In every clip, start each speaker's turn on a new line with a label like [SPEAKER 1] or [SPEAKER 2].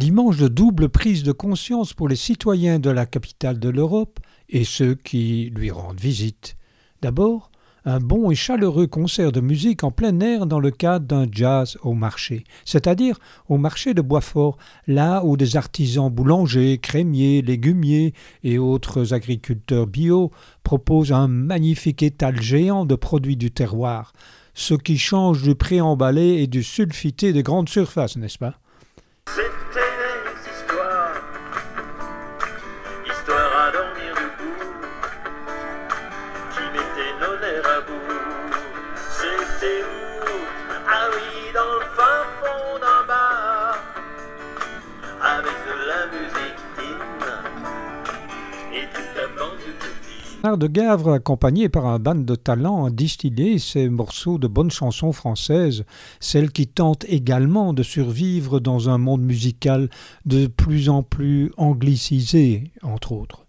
[SPEAKER 1] Dimanche de double prise de conscience pour les citoyens de la capitale de l'Europe et ceux qui lui rendent visite. D'abord, un bon et chaleureux concert de musique en plein air dans le cadre d'un jazz au marché, c'est-à-dire au marché de Boisfort, là où des artisans boulangers, crémiers, légumiers et autres agriculteurs bio proposent un magnifique étal géant de produits du terroir, ce qui change du préemballé et du sulfité de grande surface, n'est-ce pas?
[SPEAKER 2] De
[SPEAKER 1] Gavre, accompagné par un band de talent, a distillé ces morceaux de bonnes chansons françaises, celles qui tentent également de survivre dans un monde musical de plus en plus anglicisé, entre autres.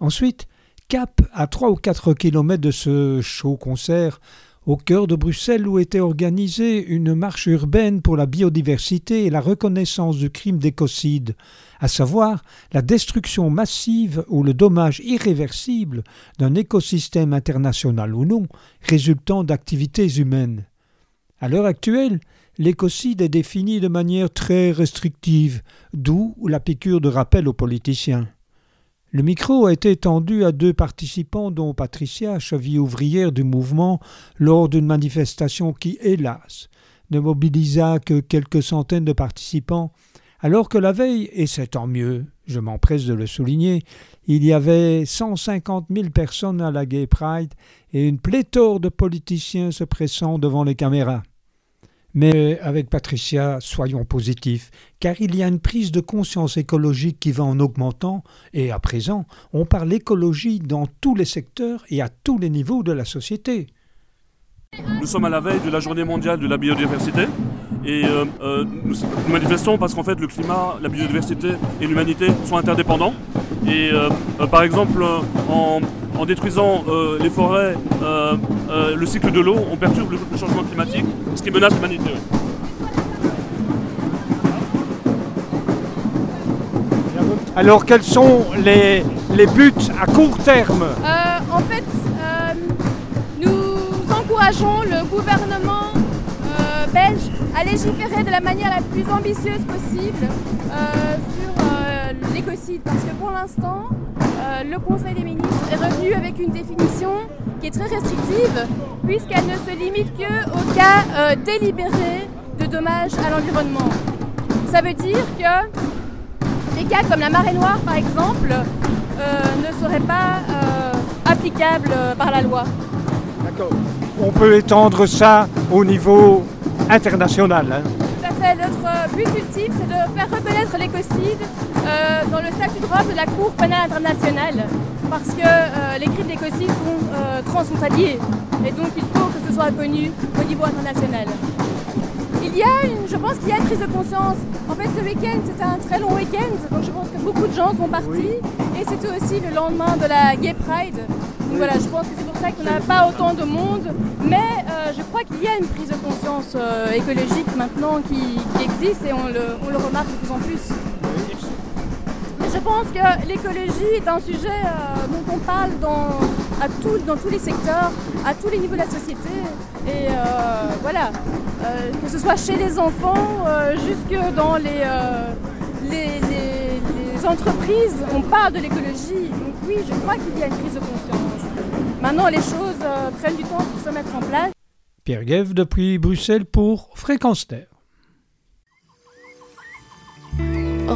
[SPEAKER 1] Ensuite, cap à trois ou quatre kilomètres de ce chaud concert, au cœur de Bruxelles où était organisée une marche urbaine pour la biodiversité et la reconnaissance du crime d'écocide, à savoir la destruction massive ou le dommage irréversible d'un écosystème international ou non résultant d'activités humaines. À l'heure actuelle, l'écocide est défini de manière très restrictive, d'où la piqûre de rappel aux politiciens. Le micro a été tendu à deux participants, dont Patricia, cheville ouvrière du mouvement, lors d'une manifestation qui, hélas, ne mobilisa que quelques centaines de participants, alors que la veille, et c'est tant mieux, je m'empresse de le souligner, il y avait 150 000 personnes à la Gay Pride et une pléthore de politiciens se pressant devant les caméras. Mais avec Patricia, soyons positifs, car il y a une prise de conscience écologique qui va en augmentant, et à présent, on parle écologie dans tous les secteurs et à tous les niveaux de la société.
[SPEAKER 3] Nous sommes à la veille de la journée mondiale de la biodiversité et euh, euh, nous, manifestons parce qu'en fait le climat, la biodiversité et l'humanité sont interdépendants. Et euh, par exemple, en, en détruisant euh, les forêts, euh, euh, le cycle de l'eau, on perturbe le, le changement climatique, ce qui menace l'humanité.
[SPEAKER 1] Alors quels sont les, les buts à court terme?
[SPEAKER 4] Euh, en fait, euh, nous encourageons le gouvernement belge à légiférer de la manière la plus ambitieuse possible euh, sur euh, l'écocide. Parce que pour l'instant, euh, le Conseil des ministres est revenu avec une définition qui est très restrictive, puisqu'elle ne se limite qu'au cas euh, délibéré de dommages à l'environnement. Ça veut dire que des cas comme la marée noire, par exemple, euh, ne seraient pas euh, applicables par la loi.
[SPEAKER 1] D'accord. On peut étendre ça au niveau international. hein.
[SPEAKER 4] Tout à fait. Notre but ultime, c'est de faire reconnaître l'écocide euh, dans le statut de Rome de la Cour pénale internationale. Parce que euh, les crimes d'écocide sont euh, transfrontaliers. Et donc, il faut que ce soit reconnu au niveau international. Il y a une, je pense qu'il y a une prise de conscience. En fait, ce week-end, c'était un très long week-end, donc je pense que beaucoup de gens sont partis. Et c'était aussi le lendemain de la Gay Pride. Donc voilà, je pense que c'est pour ça qu'on n'a pas autant de monde. Mais je crois qu'il y a une prise de conscience écologique maintenant qui, qui existe et on le, on le remarque de plus en plus. Je pense que l'écologie est un sujet euh, dont on parle dans, à dans tous les secteurs, à tous les niveaux de la société. Et euh, voilà, Euh, que ce soit chez les enfants, jusque dans les, les, entreprises, on parle de l'écologie. Donc oui, je crois qu'il y a une prise de conscience. Maintenant, les choses prennent du temps pour se mettre en place.
[SPEAKER 1] Pierre Guève depuis Bruxelles pour Fréquence Terre.